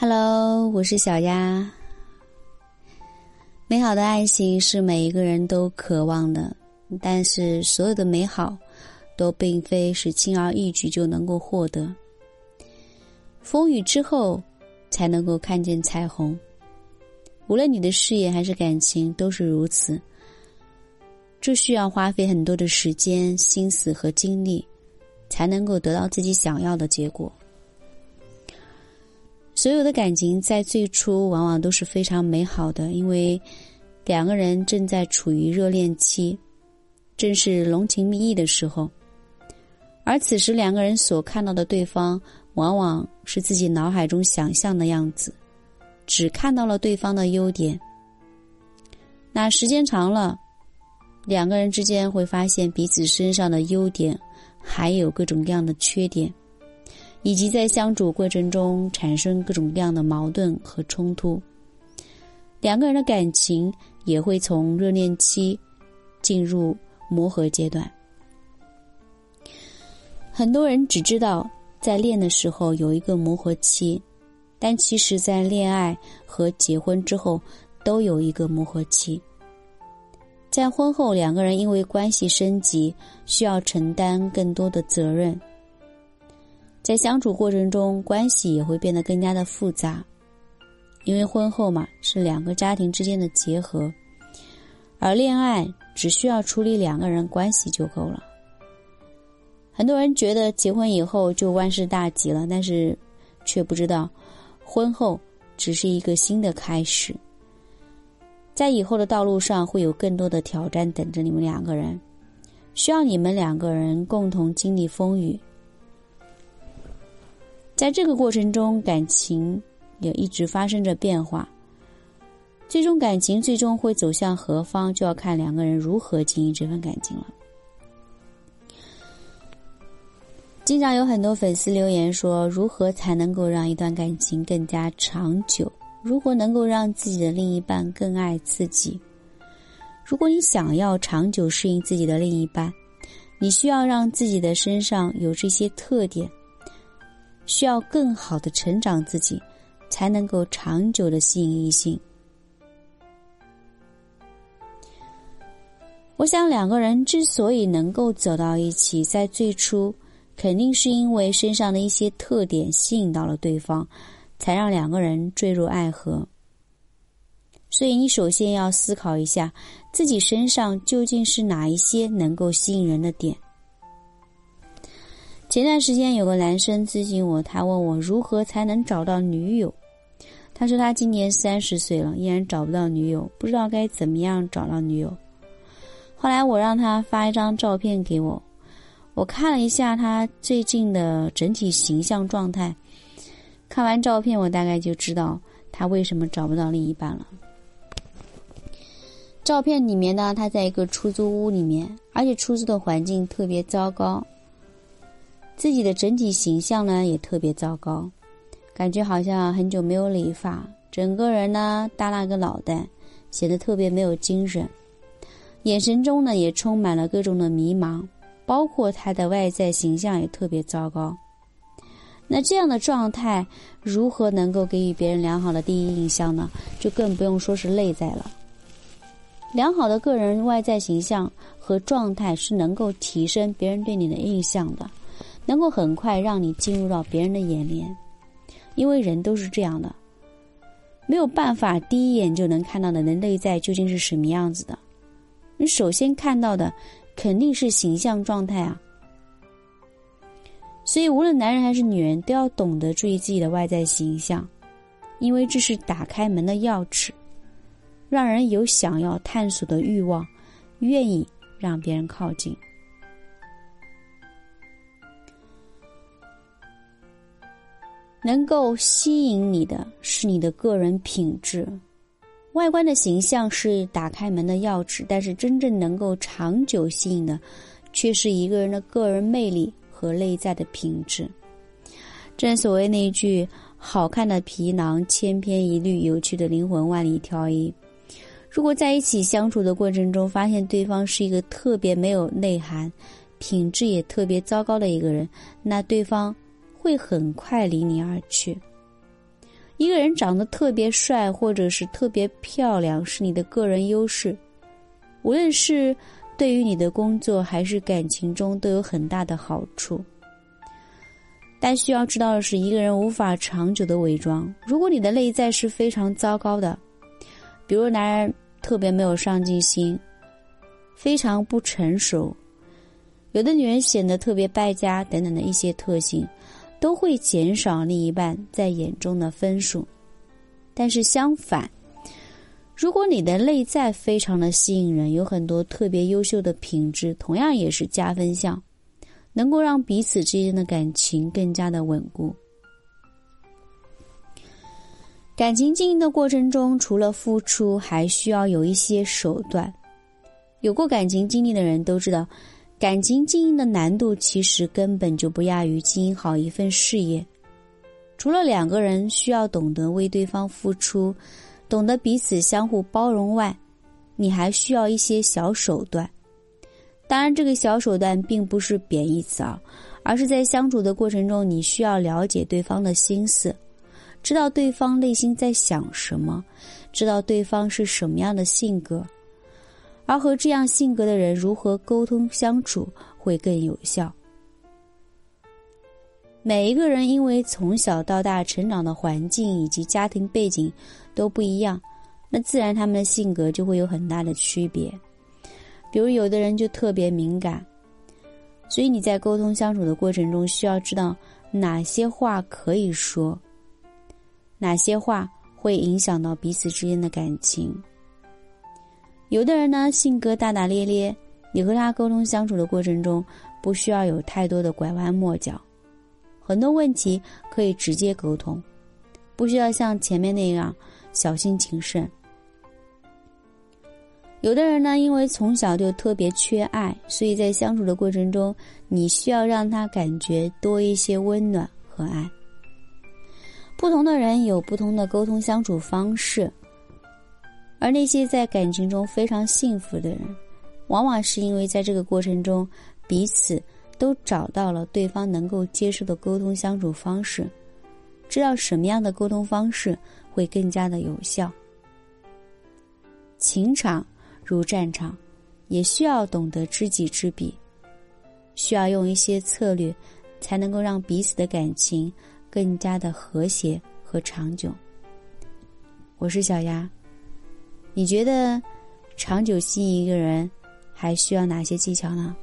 Hello，我是小丫。美好的爱情是每一个人都渴望的，但是所有的美好都并非是轻而易举就能够获得。风雨之后，才能够看见彩虹。无论你的事业还是感情，都是如此。这需要花费很多的时间、心思和精力，才能够得到自己想要的结果。所有的感情在最初往往都是非常美好的，因为两个人正在处于热恋期，正是浓情蜜意的时候。而此时两个人所看到的对方，往往是自己脑海中想象的样子，只看到了对方的优点。那时间长了，两个人之间会发现彼此身上的优点，还有各种各样的缺点。以及在相处过程中产生各种各样的矛盾和冲突，两个人的感情也会从热恋期进入磨合阶段。很多人只知道在恋的时候有一个磨合期，但其实在恋爱和结婚之后都有一个磨合期。在婚后，两个人因为关系升级，需要承担更多的责任。在相处过程中，关系也会变得更加的复杂，因为婚后嘛是两个家庭之间的结合，而恋爱只需要处理两个人关系就够了。很多人觉得结婚以后就万事大吉了，但是却不知道，婚后只是一个新的开始，在以后的道路上会有更多的挑战等着你们两个人，需要你们两个人共同经历风雨。在这个过程中，感情也一直发生着变化。最终，感情最终会走向何方，就要看两个人如何经营这份感情了。经常有很多粉丝留言说：“如何才能够让一段感情更加长久？如何能够让自己的另一半更爱自己？”如果你想要长久适应自己的另一半，你需要让自己的身上有这些特点。需要更好的成长自己，才能够长久的吸引异性。我想两个人之所以能够走到一起，在最初肯定是因为身上的一些特点吸引到了对方，才让两个人坠入爱河。所以你首先要思考一下，自己身上究竟是哪一些能够吸引人的点。前段时间有个男生咨询我，他问我如何才能找到女友。他说他今年三十岁了，依然找不到女友，不知道该怎么样找到女友。后来我让他发一张照片给我，我看了一下他最近的整体形象状态。看完照片，我大概就知道他为什么找不到另一半了。照片里面呢，他在一个出租屋里面，而且出租的环境特别糟糕。自己的整体形象呢也特别糟糕，感觉好像很久没有理发，整个人呢耷拉个脑袋，显得特别没有精神，眼神中呢也充满了各种的迷茫，包括他的外在形象也特别糟糕。那这样的状态如何能够给予别人良好的第一印象呢？就更不用说是内在了。良好的个人外在形象和状态是能够提升别人对你的印象的。能够很快让你进入到别人的眼帘，因为人都是这样的，没有办法第一眼就能看到的人内在究竟是什么样子的。你首先看到的肯定是形象状态啊，所以无论男人还是女人都要懂得注意自己的外在形象，因为这是打开门的钥匙，让人有想要探索的欲望，愿意让别人靠近。能够吸引你的是你的个人品质，外观的形象是打开门的钥匙，但是真正能够长久吸引的，却是一个人的个人魅力和内在的品质。正所谓那一句“好看的皮囊千篇一律，有趣的灵魂万里挑一”。如果在一起相处的过程中，发现对方是一个特别没有内涵、品质也特别糟糕的一个人，那对方。会很快离你而去，一个人长得特别帅，或者是特别漂亮，是你的个人优势。无论是对于你的工作还是感情中，都有很大的好处。但需要知道的是，一个人无法长久的伪装。如果你的内在是非常糟糕的，比如男人特别没有上进心，非常不成熟，有的女人显得特别败家等等的一些特性，都会减少另一半在眼中的分数。但是相反，如果你的内在非常的吸引人，有很多特别优秀的品质，同样也是加分项。能够让彼此之间的感情更加的稳固。感情经营的过程中，除了付出，还需要有一些手段。有过感情经历的人都知道，感情经营的难度其实根本就不亚于经营好一份事业。除了两个人需要懂得为对方付出，懂得彼此相互包容外，你还需要一些小手段。当然，这个小手段并不是贬义词啊，而是在相处的过程中，你需要了解对方的心思，知道对方内心在想什么，知道对方是什么样的性格，而和这样性格的人如何沟通相处会更有效。每一个人因为从小到大成长的环境以及家庭背景都不一样，那自然他们的性格就会有很大的区别。比如，有的人就特别敏感，所以你在沟通相处的过程中，需要知道哪些话可以说，哪些话会影响到彼此之间的感情。有的人呢，性格大大咧咧，你和他沟通相处的过程中，不需要有太多的拐弯抹角，很多问题可以直接沟通，不需要像前面那样小心谨慎。有的人呢，因为从小就特别缺爱，所以在相处的过程中，你需要让他感觉多一些温暖和爱。不同的人有不同的沟通相处方式，而那些在感情中非常幸福的人，往往是因为在这个过程中，彼此都找到了对方能够接受的沟通相处方式，知道什么样的沟通方式会更加的有效。情场。如战场，也需要懂得知己知彼，需要用一些策略，才能够让彼此的感情更加的和谐和长久。我是小丫，你觉得长久吸引一个人还需要哪些技巧呢？